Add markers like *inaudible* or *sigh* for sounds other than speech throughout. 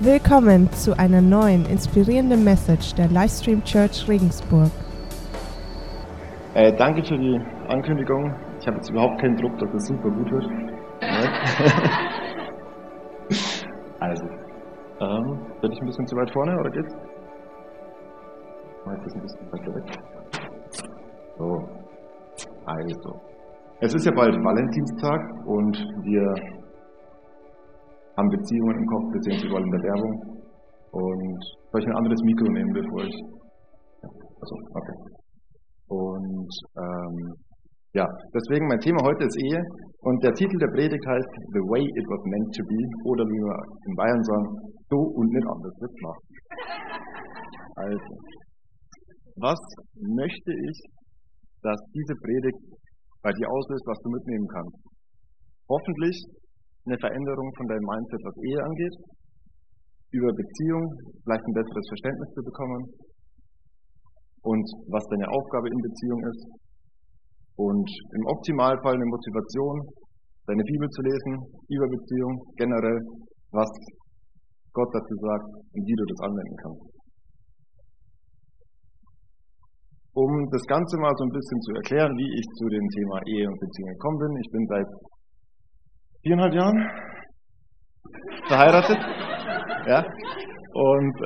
Willkommen zu einer neuen inspirierenden Message der Livestream Church Regensburg. Äh, danke für die Ankündigung. Ich habe jetzt überhaupt keinen Druck, dass das super gut wird. *laughs* also, ähm, bin ich ein bisschen zu weit vorne oder geht's? Meist ist ein bisschen weiter weg. So, also. Es ist ja bald Valentinstag und wir haben Beziehungen im Kopf, beziehungsweise überall in der Werbung. Und soll ich ein anderes Mikro nehmen, bevor ich. Ja, also, okay. Und ähm, ja, deswegen mein Thema heute ist Ehe und der Titel der Predigt heißt The Way It Was Meant to Be oder wie wir in Bayern sagen, so und nicht anders wird machen. Also, was möchte ich, dass diese Predigt bei dir auslöst, was du mitnehmen kannst? Hoffentlich eine Veränderung von deinem Mindset, was Ehe angeht, über Beziehung vielleicht ein besseres Verständnis zu bekommen und was deine Aufgabe in Beziehung ist und im Optimalfall eine Motivation, deine Bibel zu lesen über Beziehung, generell, was Gott dazu sagt und wie du das anwenden kannst. Um das Ganze mal so ein bisschen zu erklären, wie ich zu dem Thema Ehe und Beziehung gekommen bin. Ich bin seit viereinhalb Jahren verheiratet. Ja. Und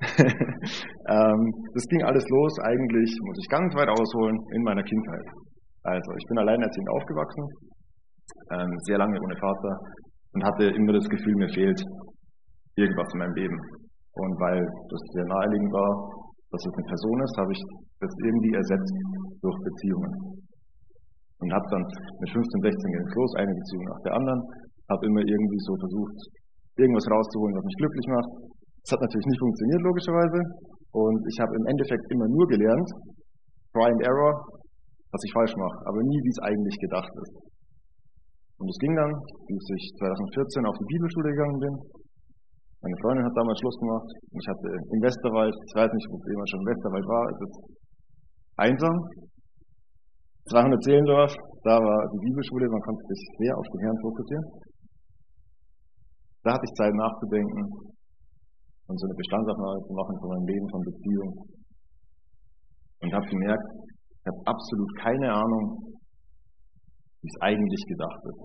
*laughs* ähm, das ging alles los, eigentlich, muss ich ganz weit ausholen, in meiner Kindheit. Also ich bin alleinerziehend aufgewachsen, ähm, sehr lange ohne Vater und hatte immer das Gefühl, mir fehlt irgendwas in meinem Leben. Und weil das sehr naheliegend war, dass es eine Person ist, habe ich das irgendwie ersetzt durch Beziehungen und habe dann mit 15, 16 ging es los, eine Beziehung nach der anderen, habe immer irgendwie so versucht, irgendwas rauszuholen, was mich glücklich macht. Das hat natürlich nicht funktioniert, logischerweise. Und ich habe im Endeffekt immer nur gelernt, try and error, was ich falsch mache, aber nie, wie es eigentlich gedacht ist. Und es ging dann, bis ich 2014 auf die Bibelschule gegangen bin. Meine Freundin hat damals Schluss gemacht. Ich hatte im Westerwald, ich weiß nicht, ob jemand schon im Westerwald war, es ist einsam, 300 Seelendorf, da war die Bibelschule, man konnte sich sehr auf den Herrn fokussieren. Da hatte ich Zeit nachzudenken und so eine Bestandsaufnahme zu machen von meinem Leben, von Beziehung. Und habe gemerkt, ich habe absolut keine Ahnung, wie es eigentlich gedacht ist.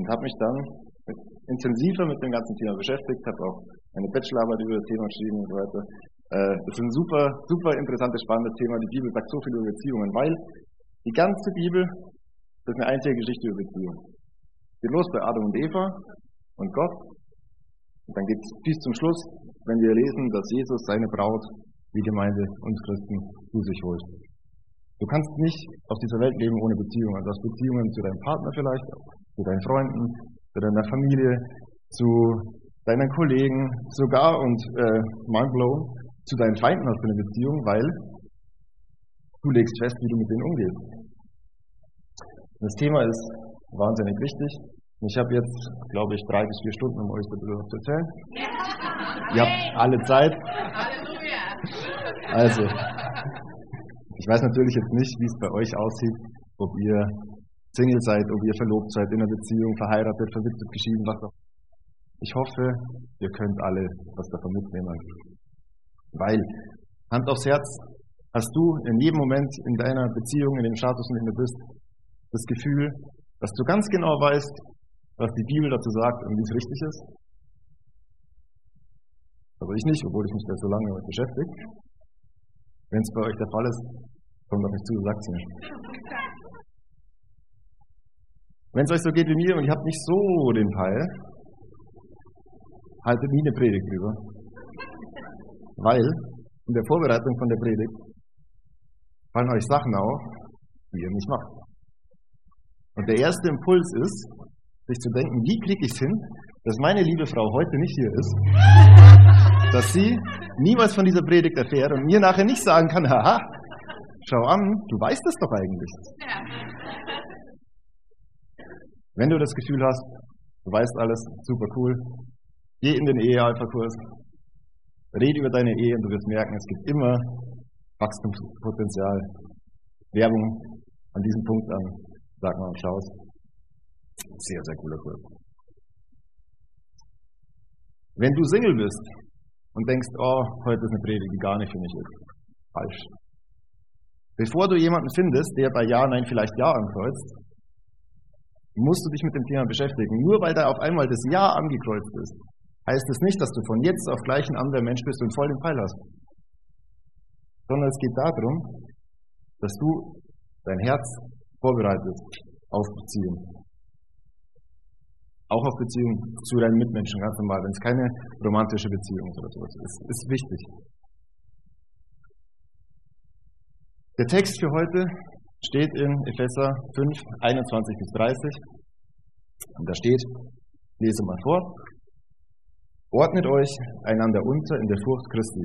Und habe mich dann intensiver mit dem ganzen Thema beschäftigt, habe auch eine Bachelorarbeit über das Thema geschrieben und so weiter. Äh, das ist ein super, super interessantes, spannendes Thema. Die Bibel sagt so viel über Beziehungen, weil die ganze Bibel ist eine einzige Geschichte über Beziehungen. Geht los bei Adam und Eva und Gott. Und dann geht es bis zum Schluss, wenn wir lesen, dass Jesus seine Braut, die Gemeinde, uns Christen, zu sich holt. Du kannst nicht auf dieser Welt leben ohne Beziehungen. Du hast Beziehungen zu deinem Partner vielleicht, zu deinen Freunden, zu deiner Familie, zu deinen Kollegen, sogar und äh, mindblown, zu deinen Feinden hast du eine Beziehung, weil du legst fest, wie du mit denen umgehst. Das Thema ist wahnsinnig wichtig. Ich habe jetzt, glaube ich, drei bis vier Stunden, um euch darüber zu erzählen. Ihr habt alle Zeit. Also, ich weiß natürlich jetzt nicht, wie es bei euch aussieht, ob ihr Single seid, ob ihr verlobt seid, in einer Beziehung, verheiratet, verwitwet, geschieden, was auch. Ich hoffe, ihr könnt alle was davon mitnehmen. Weil, Hand aufs Herz, hast du in jedem Moment in deiner Beziehung, in dem Status, in dem du bist, das Gefühl, dass du ganz genau weißt, was die Bibel dazu sagt und wie es richtig ist? Also ich nicht, obwohl ich mich da so lange damit beschäftige. Wenn es bei euch der Fall ist, kommt auf mich zu, sagt es mir. Wenn es euch so geht wie mir und ihr habt nicht so den Teil, haltet nie eine Predigt drüber. Weil in der Vorbereitung von der Predigt fallen euch Sachen auf, die ihr nicht macht. Und der erste Impuls ist, sich zu denken, wie kriege ich es hin, dass meine liebe Frau heute nicht hier ist, *laughs* dass sie niemals von dieser Predigt erfährt und mir nachher nicht sagen kann, haha, schau an, du weißt es doch eigentlich. Wenn du das Gefühl hast, du weißt alles, super cool, geh in den Ehe-Alpha-Kurs, Rede über deine Ehe und du wirst merken, es gibt immer Wachstumspotenzial. Werbung an diesem Punkt an, sag mal, schau's. Sehr, sehr cooler Kurs. Wenn du Single bist und denkst, oh, heute ist eine Predigt, die gar nicht für mich ist, falsch. Bevor du jemanden findest, der bei Ja, Nein vielleicht Ja ankreuzt, musst du dich mit dem Thema beschäftigen. Nur weil da auf einmal das Ja angekreuzt ist, heißt es nicht, dass du von jetzt auf gleich ein anderer Mensch bist und voll den Pfeil hast. Sondern es geht darum, dass du dein Herz vorbereitest auf Beziehung. Auch auf Beziehung zu deinen Mitmenschen, ganz normal, wenn es keine romantische Beziehung ist oder sowas ist, ist wichtig. Der Text für heute steht in Epheser 5, 21 bis 30. Und da steht, lese mal vor, ordnet euch einander unter in der Furcht Christi.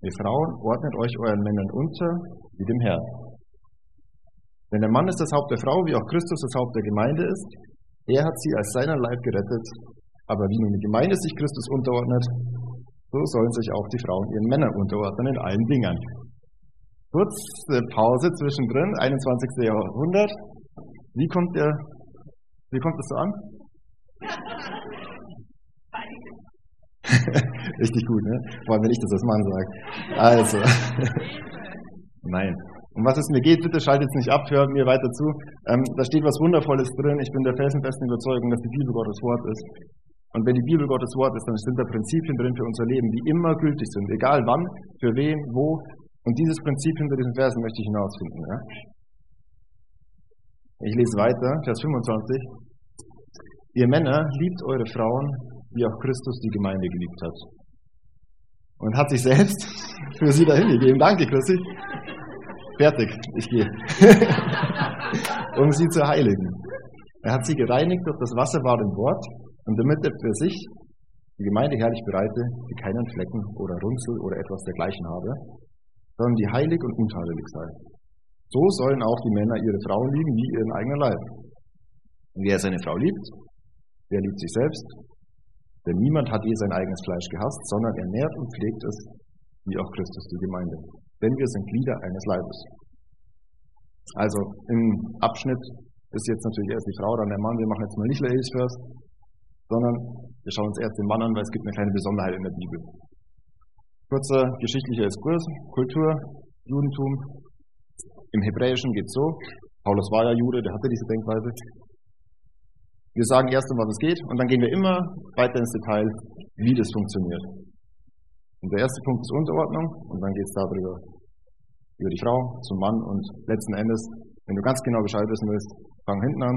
Ihr Frauen, ordnet euch euren Männern unter wie dem Herrn. Denn der Mann ist das Haupt der Frau, wie auch Christus das Haupt der Gemeinde ist. Er hat sie als seiner Leib gerettet. Aber wie nun die Gemeinde sich Christus unterordnet, so sollen sich auch die Frauen ihren Männern unterordnen in allen Dingen. Kurze Pause zwischendrin, 21. Jahrhundert. Wie kommt der, wie kommt das so an? *laughs* *laughs* Richtig gut, ne? Vor allem, wenn ich das als Mann sage. Also. *laughs* Nein. Um was es mir geht, bitte schaltet es nicht ab, hört mir weiter zu. Ähm, da steht was Wundervolles drin. Ich bin der felsenfesten Überzeugung, dass die Bibel Gottes Wort ist. Und wenn die Bibel Gottes Wort ist, dann sind da Prinzipien drin für unser Leben, die immer gültig sind, egal wann, für wen, wo. Und dieses Prinzip hinter diesen Versen möchte ich hinausfinden. Ja? Ich lese weiter, Vers 25. Ihr Männer liebt eure Frauen, wie auch Christus die Gemeinde geliebt hat. Und hat sich selbst für sie dahin gegeben. Danke, Christi. Fertig, ich gehe. *laughs* um sie zu heiligen. Er hat sie gereinigt durch das Wasser Wort und damit er für sich die Gemeinde herrlich bereite, die keinen Flecken oder Runzel oder etwas dergleichen habe, sondern die heilig und untadelig sei. So sollen auch die Männer ihre Frauen lieben wie ihren eigenen Leib. Und wer seine Frau liebt, der liebt sich selbst, denn niemand hat je sein eigenes Fleisch gehasst, sondern er nährt und pflegt es, wie auch Christus die Gemeinde denn wir sind Glieder eines Leibes. Also im Abschnitt ist jetzt natürlich erst die Frau, dann der Mann. Wir machen jetzt mal nicht Ladies first, sondern wir schauen uns erst den Mann an, weil es gibt eine kleine Besonderheit in der Bibel. Kurzer geschichtlicher Exkurs, Kultur, Judentum. Im Hebräischen geht es so, Paulus war ja Jude, der hatte diese Denkweise. Wir sagen erst, um was es geht, und dann gehen wir immer weiter ins Detail, wie das funktioniert. Und der erste Punkt ist Unterordnung und dann geht es darüber, über die Frau zum Mann und letzten Endes, wenn du ganz genau Bescheid wissen willst, fang hinten an,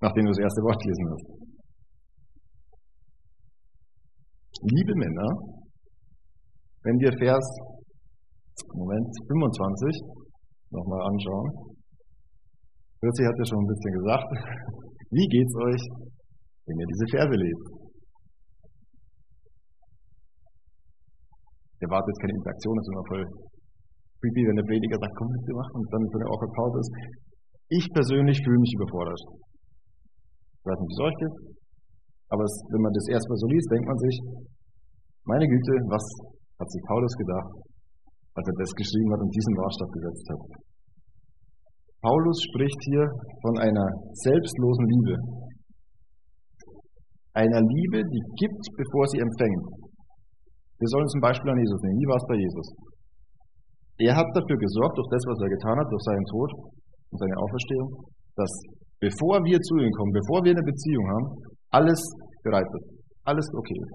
nachdem du das erste Wort gelesen hast. Liebe Männer, wenn wir Vers, Moment, 25 nochmal anschauen. Fritzi hat ja schon ein bisschen gesagt, wie geht's euch, wenn ihr diese Verse lest? erwartet jetzt keine Interaktion, das ist immer voll creepy, wenn der Prediger sagt, komm, wir machen und dann so eine awkward Pause ist. Ich persönlich fühle mich überfordert. Ich weiß nicht, wie es euch geht, aber es, wenn man das erstmal so liest, denkt man sich, meine Güte, was hat sich Paulus gedacht, als er das geschrieben hat und diesen Maßstab gesetzt hat. Paulus spricht hier von einer selbstlosen Liebe. Einer Liebe, die gibt, bevor sie empfängt. Wir sollen zum Beispiel an Jesus nehmen. Wie war es bei Jesus? Er hat dafür gesorgt, durch das, was er getan hat, durch seinen Tod und seine Auferstehung, dass bevor wir zu ihm kommen, bevor wir eine Beziehung haben, alles bereit wird. Alles okay ist.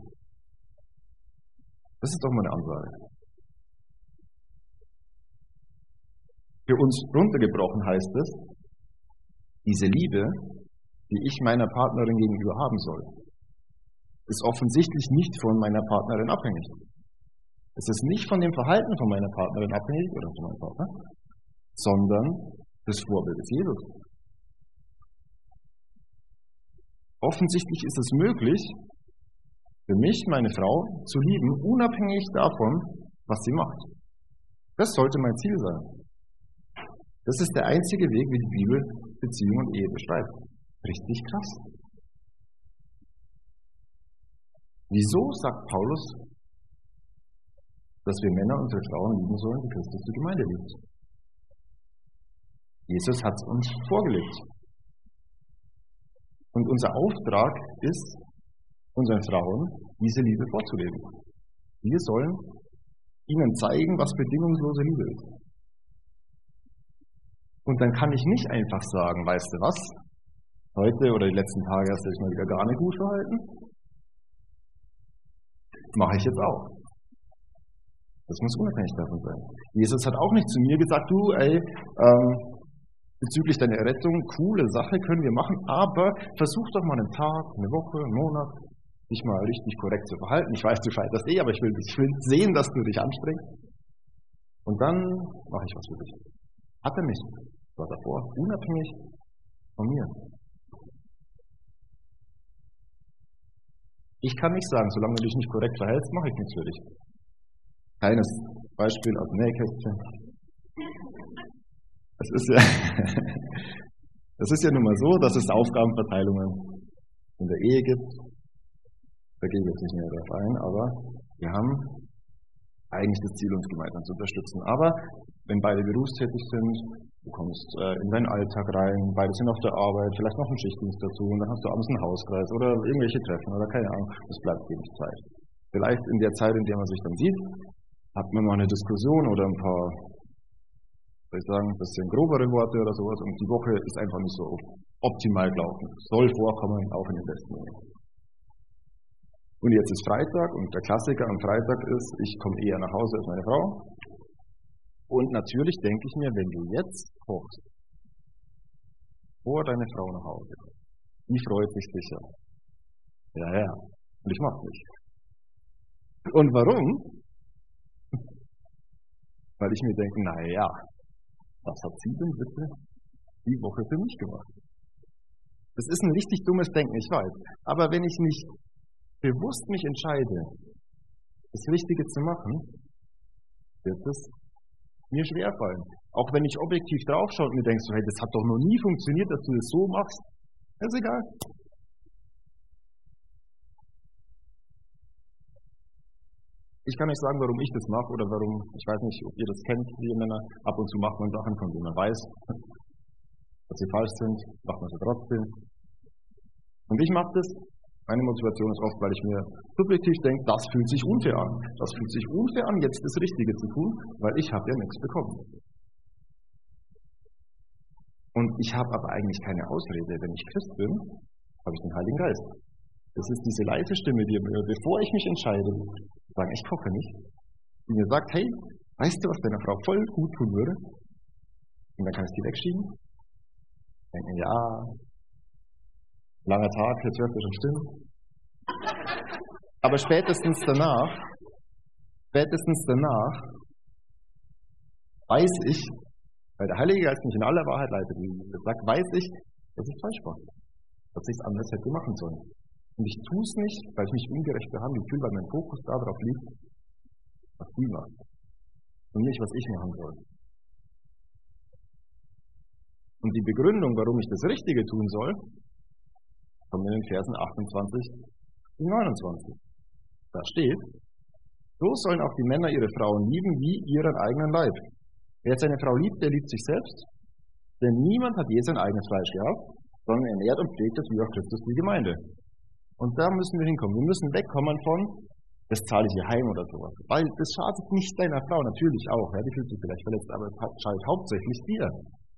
Das ist doch mal eine Ansage. Für uns runtergebrochen heißt es, diese Liebe, die ich meiner Partnerin gegenüber haben soll, ist offensichtlich nicht von meiner Partnerin abhängig. Es ist nicht von dem Verhalten von meiner Partnerin abhängig oder von meinem Partner, sondern des Vorbildes Jesus. Offensichtlich ist es möglich, für mich meine Frau zu lieben, unabhängig davon, was sie macht. Das sollte mein Ziel sein. Das ist der einzige Weg, wie die Bibel Beziehung und Ehe beschreibt. Richtig krass. Wieso sagt Paulus, dass wir Männer unsere Frauen lieben sollen, wie Christus die Gemeinde liebt? Jesus hat es uns vorgelegt. Und unser Auftrag ist, unseren Frauen diese Liebe vorzuleben. Wir sollen ihnen zeigen, was bedingungslose Liebe ist. Und dann kann ich nicht einfach sagen, weißt du was, heute oder die letzten Tage hast du dich mal wieder gar nicht gut verhalten. Mache ich jetzt auch. Das muss unabhängig davon sein. Jesus hat auch nicht zu mir gesagt, du, ey, ähm, bezüglich deiner Errettung, coole Sache können wir machen, aber versuch doch mal einen Tag, eine Woche, einen Monat, dich mal richtig korrekt zu verhalten. Ich weiß, du scheiterst eh, aber ich will, ich will sehen, dass du dich anstrengst. Und dann mache ich was für dich. Hat er nicht. War davor unabhängig von mir. Ich kann nicht sagen, solange du dich nicht korrekt verhältst, mache ich nichts für dich. Kleines Beispiel aus dem Nähkästchen. Es ist ja, *laughs* ist ja nun mal so, dass es Aufgabenverteilungen in der Ehe gibt. Da gehe ich jetzt nicht mehr darauf ein, aber wir haben eigentlich das Ziel, uns gemeinsam zu unterstützen. Aber wenn beide berufstätig sind, du kommst äh, in deinen Alltag rein, beide sind auf der Arbeit, vielleicht noch ein Schichtdienst dazu und dann hast du abends einen Hauskreis oder irgendwelche Treffen oder keine Ahnung, das bleibt wenig Zeit. Vielleicht in der Zeit, in der man sich dann sieht, hat man mal eine Diskussion oder ein paar soll ich sagen, ein bisschen grobere Worte oder sowas und die Woche ist einfach nicht so optimal gelaufen. Soll vorkommen, auch in den besten Momenten. Und jetzt ist Freitag und der Klassiker am Freitag ist, ich komme eher nach Hause als meine Frau. Und natürlich denke ich mir, wenn du jetzt kochst, vor deine Frau nach Hause, die freut sich sicher. Ja, ja. Und ich mach's nicht. Und warum? *laughs* Weil ich mir denke, naja, was hat sie denn bitte die Woche für mich gemacht? Das ist ein richtig dummes Denken, ich weiß. Aber wenn ich nicht bewusst mich entscheide, das Richtige zu machen, wird es mir schwerfallen. Auch wenn ich objektiv draufschaue und mir denke, so, hey, das hat doch noch nie funktioniert, dass du das so machst. ist egal. Ich kann nicht sagen, warum ich das mache oder warum, ich weiß nicht, ob ihr das kennt, wie Männer. Ab und zu macht man Sachen, von denen man weiß, dass sie falsch sind, macht man sie trotzdem. Und ich mache das. Meine Motivation ist oft, weil ich mir subjektiv denke, das fühlt sich unfair an. Das fühlt sich unfair an, jetzt das Richtige zu tun, weil ich habe ja nichts bekommen. Und ich habe aber eigentlich keine Ausrede. Wenn ich Christ bin, habe ich den Heiligen Geist. Das ist diese leise Stimme, die mir, bevor ich mich entscheide, sagen, ich koche nicht, die mir sagt, hey, weißt du, was deiner Frau voll gut tun würde? Und dann kann ich die wegschieben. Denken, ja, langer Tag, jetzt hört ihr schon stimmen. Aber spätestens danach, spätestens danach, weiß ich, weil der Heilige Geist mich in aller Wahrheit leitet, wie er sagt, weiß ich, dass ich falsch war. Dass ich es anders hätte machen sollen. Und ich tue es nicht, weil ich mich ungerecht behandelt fühle, weil mein Fokus darauf liegt, was die macht. Und nicht, was ich machen soll. Und die Begründung, warum ich das Richtige tun soll, kommt in den Versen 28 und 29. Da steht, so sollen auch die Männer ihre Frauen lieben wie ihren eigenen Leib. Wer seine Frau liebt, der liebt sich selbst, denn niemand hat je sein eigenes Fleisch gehabt, sondern ernährt und pflegt es wie auch Christus die Gemeinde. Und da müssen wir hinkommen. Wir müssen wegkommen von, das zahle ich hier heim oder sowas. Weil das schadet nicht deiner Frau, natürlich auch. Ja, die fühlt sich vielleicht verletzt, aber es schadet hauptsächlich dir.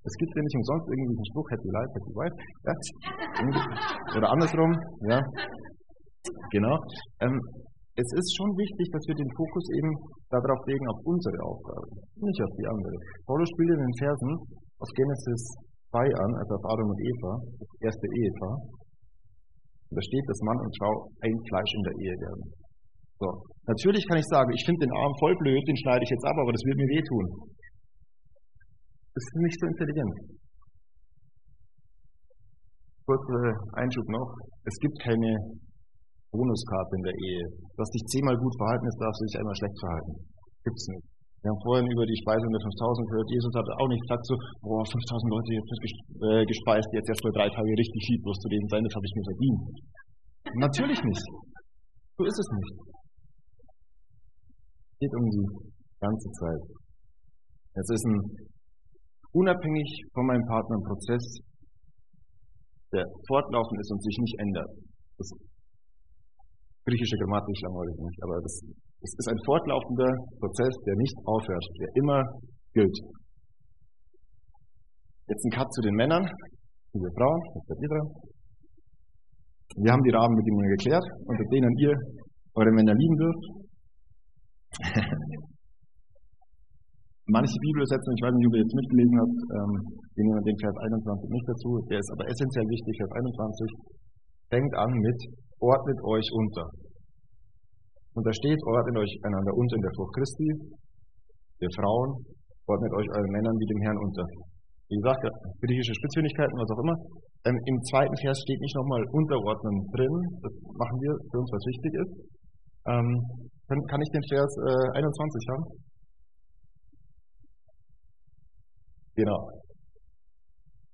Es gibt ja nicht umsonst irgendwie einen Spruch, happy life, happy wife. Ja. Oder andersrum, ja. Genau. Ähm, es ist schon wichtig, dass wir den Fokus eben darauf legen, auf unsere Aufgabe, nicht auf die andere. Paulus spielt in den Versen aus Genesis 2 an, also auf Adam und Eva, das erste Ehepaar, da steht, dass Mann und Frau ein Fleisch in der Ehe werden. So. Natürlich kann ich sagen, ich finde den Arm voll blöd, den schneide ich jetzt ab, aber das wird mir wehtun. Das ist nicht so intelligent. Kurzer Einschub noch. Es gibt keine Bonuskarte in der Ehe. Du hast dich zehnmal gut verhalten, jetzt darfst du dich einmal schlecht verhalten. Gibt's nicht. Wir haben vorhin über die Speisung der 5000 gehört. Jesus hat auch nicht gesagt so, boah, 5000 Leute jetzt äh, gespeist, jetzt erst mal drei Tage richtig viel bloß zu denen sein, das habe ich mir verdient. Natürlich nicht. So ist es nicht. Es geht um die ganze Zeit. Es ist ein unabhängig von meinem Partner ein Prozess, der fortlaufend ist und sich nicht ändert. Das Griechische Grammatik langweilig nicht, aber das, das ist ein fortlaufender Prozess, der nicht aufhört, der immer gilt. Jetzt ein Cut zu den Männern, liebe Frauen, jetzt seid ihr dran. Wir haben die Rahmenbedingungen geklärt, unter denen ihr eure Männer lieben dürft. Manche Bibelübersetzungen, ich weiß nicht, ob ihr jetzt mitgelesen habt, ähm, wir nehmen den Vers 21 nicht dazu, der ist aber essentiell wichtig, Vers 21, fängt an mit, ordnet euch unter. Und da steht, ordnet euch einander unter in der Furcht Christi, ihr Frauen, ordnet euch euren Männern wie dem Herrn unter. Wie gesagt, griechische Spitzfindigkeiten, was auch immer. Ähm, Im zweiten Vers steht nicht nochmal unterordnen drin, das machen wir für uns, was wichtig ist. Ähm, kann, kann ich den Vers äh, 21 haben? Genau.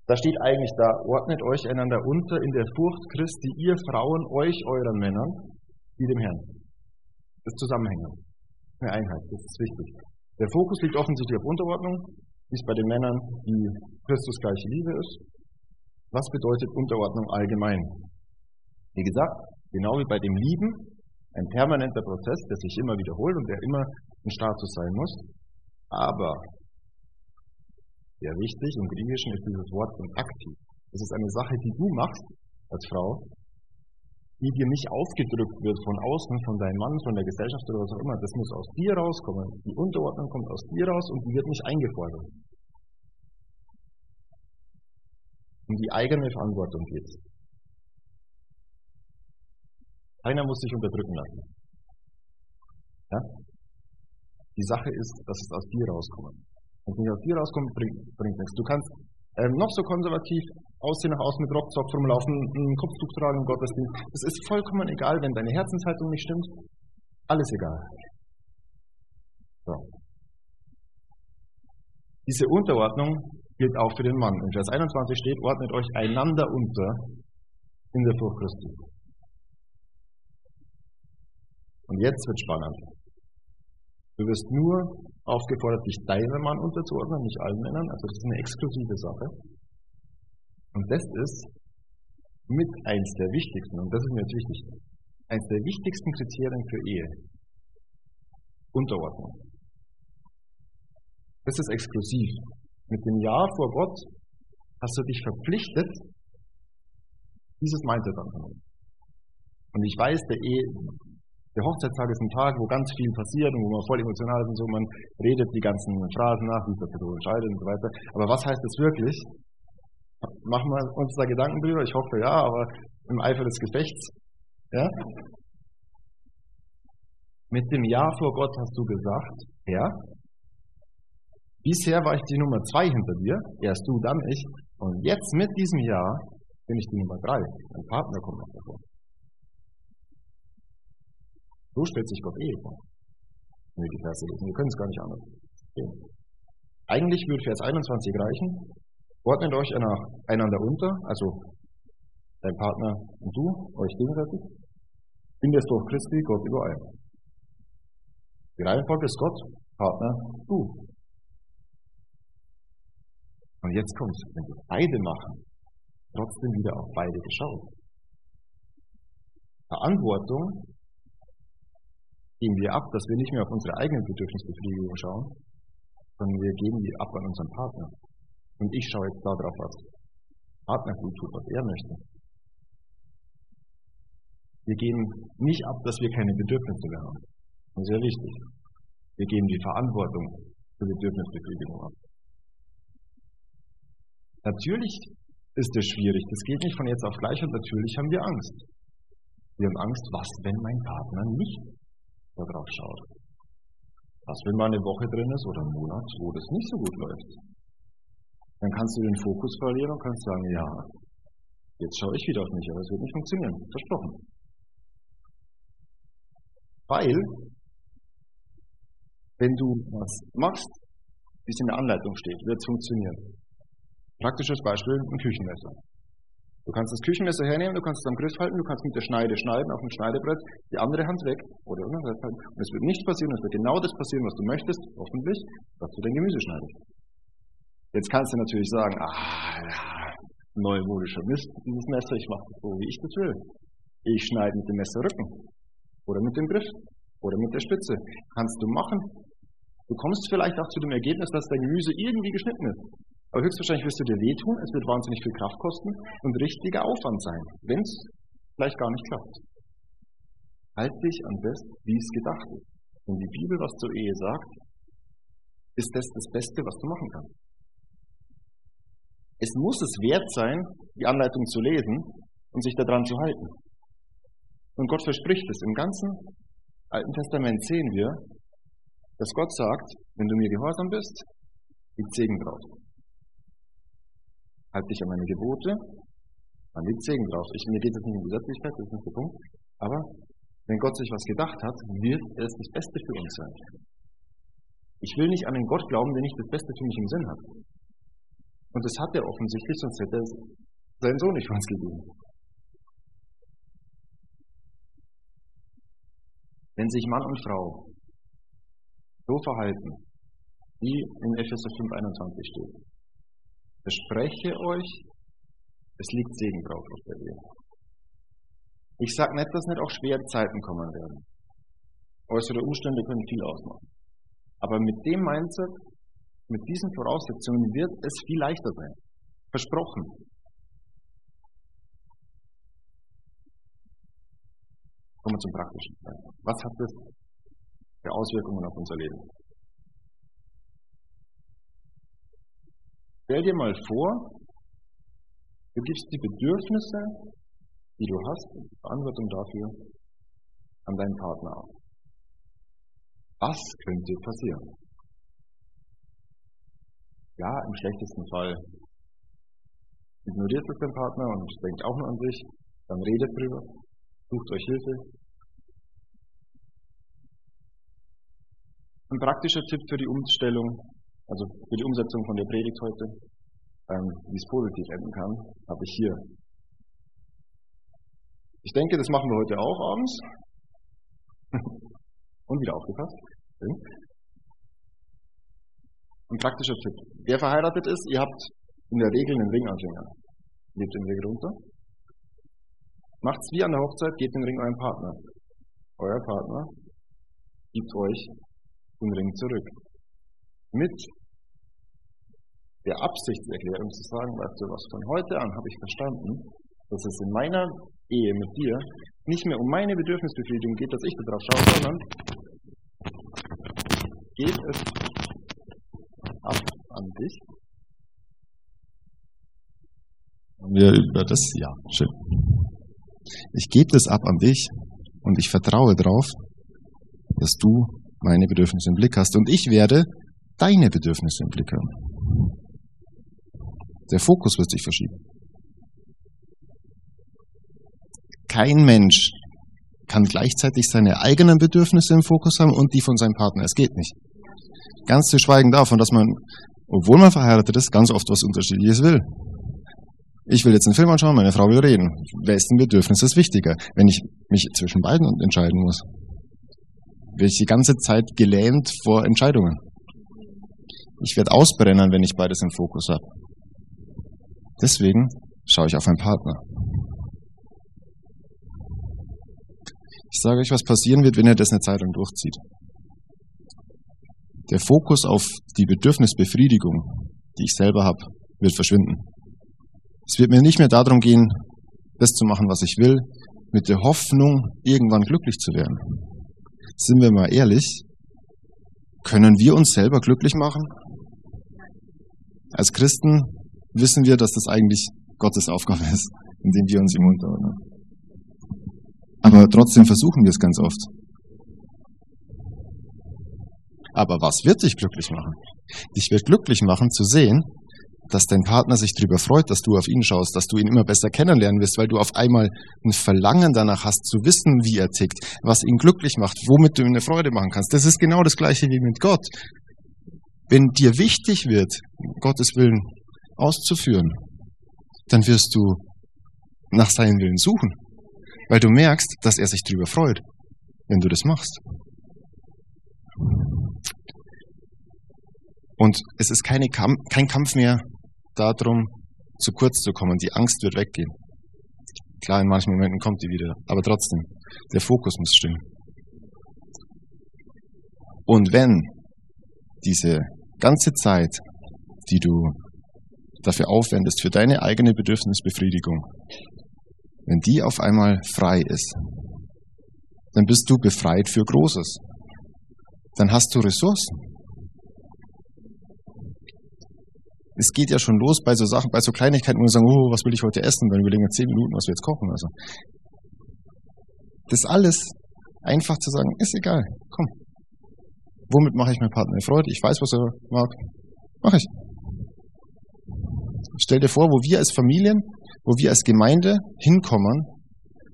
Da steht eigentlich da, ordnet euch einander unter in der Furcht Christi, ihr Frauen, euch euren Männern, wie dem Herrn. Das Zusammenhängen. Eine Einheit, das ist wichtig. Der Fokus liegt offensichtlich auf Unterordnung, wie es bei den Männern die Christusgleiche Liebe ist. Was bedeutet Unterordnung allgemein? Wie gesagt, genau wie bei dem Lieben, ein permanenter Prozess, der sich immer wiederholt und der immer ein Status sein muss. Aber sehr wichtig, im Griechischen ist dieses Wort von aktiv. Das ist eine Sache, die du machst als Frau, die dir nicht aufgedrückt wird von außen, von deinem Mann, von der Gesellschaft oder was auch immer. Das muss aus dir rauskommen. Die Unterordnung kommt aus dir raus und die wird nicht eingefordert. Um die eigene Verantwortung geht es. Keiner muss sich unterdrücken lassen. Ja? Die Sache ist, dass es aus dir rauskommt. Wenn nicht aus dir rauskommt, bringt, bringt nichts. Du kannst ähm, noch so konservativ aussehen nach außen mit Rockzock rumlaufen, ein Kopftuch tragen im Gottesdienst. Es ist vollkommen egal, wenn deine Herzenshaltung nicht stimmt. Alles egal. So. Diese Unterordnung gilt auch für den Mann. In Vers 21 steht, ordnet euch einander unter in der Furcht Christi. Und jetzt wird spannend. Du wirst nur aufgefordert, dich deinem Mann unterzuordnen, nicht allen Männern. Also das ist eine exklusive Sache. Und das ist mit eins der wichtigsten, und das ist mir jetzt wichtig, eins der wichtigsten Kriterien für Ehe. Unterordnung. Das ist exklusiv. Mit dem Ja vor Gott hast du dich verpflichtet, dieses Mindset anzunehmen. Und ich weiß, der Ehe, der Hochzeitstag ist ein Tag, wo ganz viel passiert und wo man voll emotional ist und so, man redet die ganzen Phrasen nach, wie es der entscheidet und so weiter. Aber was heißt das wirklich? Machen wir uns da Gedanken drüber? Ich hoffe ja, aber im Eifer des Gefechts. Ja? Mit dem Ja vor Gott hast du gesagt, ja, bisher war ich die Nummer zwei hinter dir, erst du, dann ich, und jetzt mit diesem Ja bin ich die Nummer drei. Mein Partner kommt noch davor. So stellt sich Gott Ehe vor. Wenn wir die Verse lesen. Wir können es gar nicht anders sehen. Eigentlich würde Vers 21 reichen. Ordnet euch einander unter, also dein Partner und du, euch gegenseitig, in der durch Christi Gott überein. Die Reihenfolge ist Gott, Partner, du. Und jetzt kommt's, wenn wir beide machen, trotzdem wieder auf beide geschaut. Verantwortung geben wir ab, dass wir nicht mehr auf unsere eigene Bedürfnisbefriedigung schauen, sondern wir geben die ab an unseren Partner. Und ich schaue jetzt darauf, was Partner gut tut, was er möchte. Wir geben nicht ab, dass wir keine Bedürfnisse mehr haben. Das ist sehr wichtig. Wir geben die Verantwortung für Bedürfnisbefriedigung ab. Natürlich ist es schwierig. Das geht nicht von jetzt auf gleich und natürlich haben wir Angst. Wir haben Angst, was, wenn mein Partner nicht da drauf schaut. Was, wenn mal eine Woche drin ist oder ein Monat, wo das nicht so gut läuft? Dann kannst du den Fokus verlieren und kannst sagen, ja, jetzt schaue ich wieder auf mich, aber es wird nicht funktionieren. Versprochen. Weil, wenn du was machst, wie es in der Anleitung steht, wird es funktionieren. Praktisches Beispiel, ein Küchenmesser. Du kannst das Küchenmesser hernehmen, du kannst es am Griff halten, du kannst mit der Schneide schneiden auf dem Schneidebrett, die andere Hand weg oder halten. Und es wird nichts passieren, es wird genau das passieren, was du möchtest, hoffentlich, dass du dein Gemüse schneidest. Jetzt kannst du natürlich sagen, ah, ja, neumodischer Mist, dieses Messer, ich mache das so, wie ich das will. Ich schneide mit dem Messer Rücken. oder mit dem Griff oder mit der Spitze. Kannst du machen. Du kommst vielleicht auch zu dem Ergebnis, dass dein Gemüse irgendwie geschnitten ist. Aber höchstwahrscheinlich wirst du dir wehtun, es wird wahnsinnig viel Kraft kosten und richtiger Aufwand sein, wenn es vielleicht gar nicht klappt. Halt dich an das, wie es gedacht ist. Wenn die Bibel was zur Ehe sagt, ist das das Beste, was du machen kannst. Es muss es wert sein, die Anleitung zu lesen und sich daran zu halten. Und Gott verspricht es. Im ganzen Alten Testament sehen wir, dass Gott sagt, wenn du mir gehorsam bist, liegt Segen drauf. Halt dich an meine Gebote, dann liegt Segen drauf. Ich, mir geht es nicht um Gesetzlichkeit, das ist nicht der Punkt. Aber wenn Gott sich was gedacht hat, wird es das Beste für uns sein. Ich will nicht an einen Gott glauben, der nicht das Beste für mich im Sinn hat. Und das hat er offensichtlich, sonst hätte er seinen Sohn nicht für uns gegeben. Wenn sich Mann und Frau so verhalten, wie in Epheser 5,21 steht, verspreche euch, es liegt Segen drauf auf der Ehe. Ich sage nicht, dass nicht auch schwere Zeiten kommen werden. Äußere Umstände können viel ausmachen. Aber mit dem Mindset, mit diesen Voraussetzungen wird es viel leichter sein. Versprochen. Kommen wir zum Praktischen. Was hat das für Auswirkungen auf unser Leben? Stell dir mal vor, du gibst die Bedürfnisse, die du hast, die Verantwortung dafür, an deinen Partner ab. Was könnte passieren? Ja, im schlechtesten Fall ignoriert es den Partner und denkt auch nur an sich, dann redet drüber, sucht euch Hilfe. Ein praktischer Tipp für die Umstellung, also für die Umsetzung von der Predigt heute, ähm, wie es positiv enden kann, habe ich hier. Ich denke, das machen wir heute auch abends. *laughs* und wieder aufgepasst. Ein praktischer Tipp. Wer verheiratet ist, ihr habt in der Regel einen Ring am Finger. Lebt den Ring runter. Macht's wie an der Hochzeit, gebt den Ring eurem Partner. Euer Partner gibt euch den Ring zurück. Mit der Absichtserklärung zu sagen, weißt du was, von heute an habe ich verstanden, dass es in meiner Ehe mit dir nicht mehr um meine Bedürfnisbefriedigung geht, dass ich darauf schaue, sondern geht es ab an dich? Wir über das, ja, schön. Ich gebe das ab an dich und ich vertraue darauf, dass du meine Bedürfnisse im Blick hast und ich werde deine Bedürfnisse im Blick haben. Der Fokus wird sich verschieben. Kein Mensch kann gleichzeitig seine eigenen Bedürfnisse im Fokus haben und die von seinem Partner. Es geht nicht. Ganz zu schweigen davon, dass man, obwohl man verheiratet ist, ganz oft was Unterschiedliches will. Ich will jetzt einen Film anschauen, meine Frau will reden. Wessen Bedürfnis ist wichtiger, wenn ich mich zwischen beiden entscheiden muss? Werde ich die ganze Zeit gelähmt vor Entscheidungen. Ich werde ausbrennen, wenn ich beides im Fokus habe. Deswegen schaue ich auf einen Partner. Ich sage euch, was passieren wird, wenn ihr das eine Zeit lang durchzieht. Der Fokus auf die Bedürfnisbefriedigung, die ich selber habe, wird verschwinden. Es wird mir nicht mehr darum gehen, das zu machen, was ich will, mit der Hoffnung, irgendwann glücklich zu werden. Sind wir mal ehrlich, können wir uns selber glücklich machen? Als Christen wissen wir, dass das eigentlich Gottes Aufgabe ist, indem wir uns ihm unterordnen. Aber trotzdem versuchen wir es ganz oft. Aber was wird dich glücklich machen? Dich wird glücklich machen zu sehen, dass dein Partner sich darüber freut, dass du auf ihn schaust, dass du ihn immer besser kennenlernen wirst, weil du auf einmal ein Verlangen danach hast, zu wissen, wie er tickt, was ihn glücklich macht, womit du ihm eine Freude machen kannst. Das ist genau das gleiche wie mit Gott. Wenn dir wichtig wird, Gottes Willen auszuführen, dann wirst du nach seinem Willen suchen, weil du merkst, dass er sich darüber freut, wenn du das machst. Und es ist keine Kamp kein Kampf mehr darum, zu kurz zu kommen. Die Angst wird weggehen. Klar, in manchen Momenten kommt die wieder, aber trotzdem, der Fokus muss stimmen. Und wenn diese ganze Zeit, die du dafür aufwendest, für deine eigene Bedürfnisbefriedigung, wenn die auf einmal frei ist, dann bist du befreit für Großes. Dann hast du Ressourcen. Es geht ja schon los bei so Sachen, bei so Kleinigkeiten, wo wir sagen, oh, was will ich heute essen? Dann überlegen wir zehn Minuten, was wir jetzt kochen. Also, das alles einfach zu sagen, ist egal, komm. Womit mache ich meinem Partner Freude? Ich weiß, was er mag. Mach ich. Stell dir vor, wo wir als Familien, wo wir als Gemeinde hinkommen,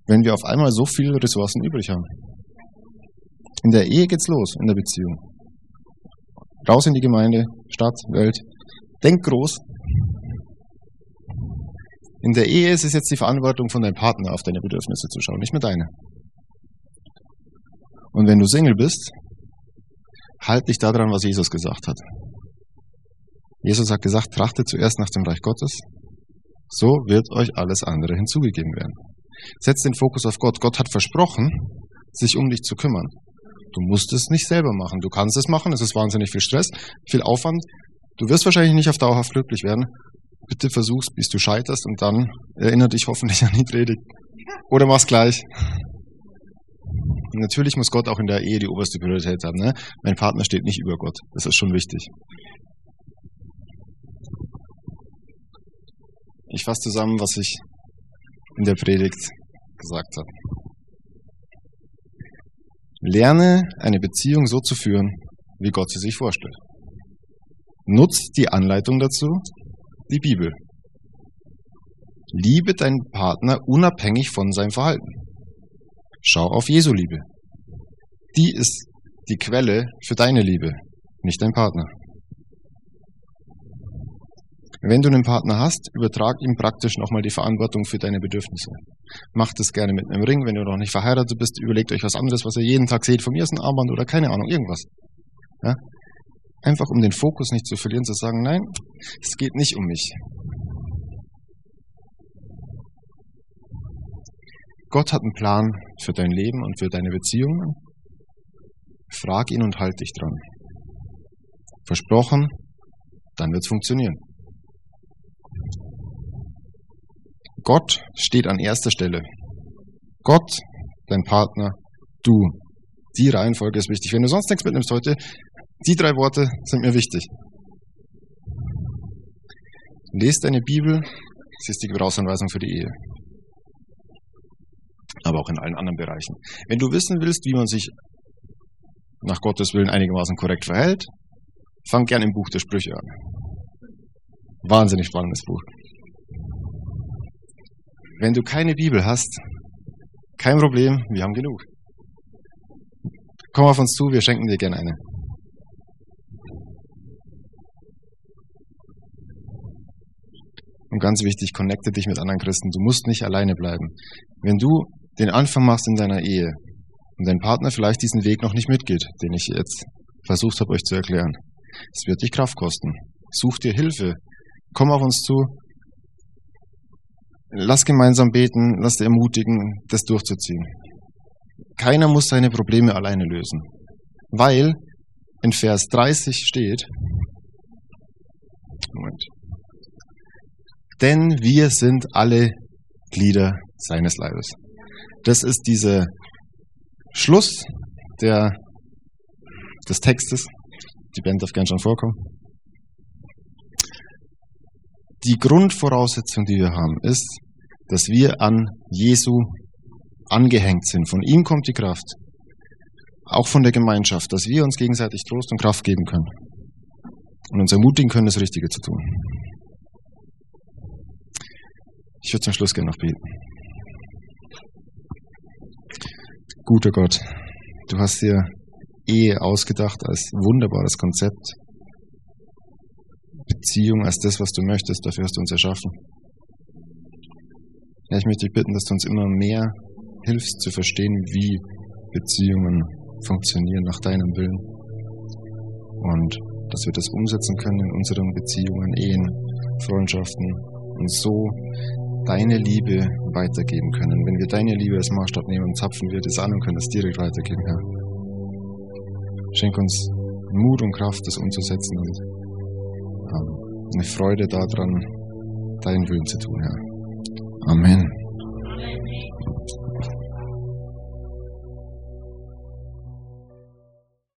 wenn wir auf einmal so viele Ressourcen übrig haben. In der Ehe geht's los, in der Beziehung. Raus in die Gemeinde, Stadt, Welt. Denk groß. In der Ehe ist es jetzt die Verantwortung von deinem Partner, auf deine Bedürfnisse zu schauen, nicht mehr deine. Und wenn du Single bist, halt dich daran, was Jesus gesagt hat. Jesus hat gesagt, trachtet zuerst nach dem Reich Gottes, so wird euch alles andere hinzugegeben werden. Setz den Fokus auf Gott. Gott hat versprochen, sich um dich zu kümmern. Du musst es nicht selber machen. Du kannst es machen. Es ist wahnsinnig viel Stress, viel Aufwand. Du wirst wahrscheinlich nicht auf dauerhaft glücklich werden. Bitte versuch's, bis du scheiterst und dann erinnere dich hoffentlich an die Predigt. Oder mach's gleich. Natürlich muss Gott auch in der Ehe die oberste Priorität haben. Ne? Mein Partner steht nicht über Gott. Das ist schon wichtig. Ich fasse zusammen, was ich in der Predigt gesagt habe. Lerne eine Beziehung so zu führen, wie Gott sie sich vorstellt. Nutz die Anleitung dazu, die Bibel. Liebe deinen Partner unabhängig von seinem Verhalten. Schau auf Jesu Liebe. Die ist die Quelle für deine Liebe, nicht dein Partner. Wenn du einen Partner hast, übertrag ihm praktisch nochmal die Verantwortung für deine Bedürfnisse. Macht es gerne mit einem Ring, wenn du noch nicht verheiratet bist, überlegt euch was anderes, was ihr jeden Tag seht. Von mir ist ein Armband oder keine Ahnung, irgendwas. Ja? Einfach um den Fokus nicht zu verlieren, zu sagen, nein, es geht nicht um mich. Gott hat einen Plan für dein Leben und für deine Beziehungen. Frag ihn und halt dich dran. Versprochen, dann wird's funktionieren. Gott steht an erster Stelle. Gott, dein Partner, du. Die Reihenfolge ist wichtig. Wenn du sonst nichts mitnimmst heute, die drei Worte sind mir wichtig. Lest deine Bibel, das ist die Gebrauchsanweisung für die Ehe. Aber auch in allen anderen Bereichen. Wenn du wissen willst, wie man sich nach Gottes Willen einigermaßen korrekt verhält, fang gern im Buch der Sprüche an. Wahnsinnig spannendes Buch. Wenn du keine Bibel hast, kein Problem, wir haben genug. Komm auf uns zu, wir schenken dir gerne eine. Und ganz wichtig, connecte dich mit anderen Christen. Du musst nicht alleine bleiben. Wenn du den Anfang machst in deiner Ehe und dein Partner vielleicht diesen Weg noch nicht mitgeht, den ich jetzt versucht habe euch zu erklären, es wird dich Kraft kosten. Such dir Hilfe. Komm auf uns zu. Lass gemeinsam beten, lass dir ermutigen, das durchzuziehen. Keiner muss seine Probleme alleine lösen. Weil in Vers 30 steht, Moment, denn wir sind alle Glieder seines Leibes. Das ist dieser Schluss der, des Textes. Die Band darf gern schon vorkommen. Die Grundvoraussetzung, die wir haben, ist, dass wir an Jesu angehängt sind. Von ihm kommt die Kraft. Auch von der Gemeinschaft, dass wir uns gegenseitig Trost und Kraft geben können. Und uns ermutigen können, das Richtige zu tun. Ich würde zum Schluss gerne noch beten. Guter Gott, du hast dir Ehe ausgedacht als wunderbares Konzept. Beziehung als das, was du möchtest, dafür hast du uns erschaffen. Ja, ich möchte dich bitten, dass du uns immer mehr hilfst zu verstehen, wie Beziehungen funktionieren nach deinem Willen. Und dass wir das umsetzen können in unseren Beziehungen, Ehen, Freundschaften und so deine Liebe weitergeben können. Wenn wir deine Liebe als Maßstab nehmen, zapfen wir das an und können das direkt weitergeben, Herr. Schenk uns Mut und Kraft, das umzusetzen und ähm, eine Freude daran, deinen Willen zu tun, Herr. Amen.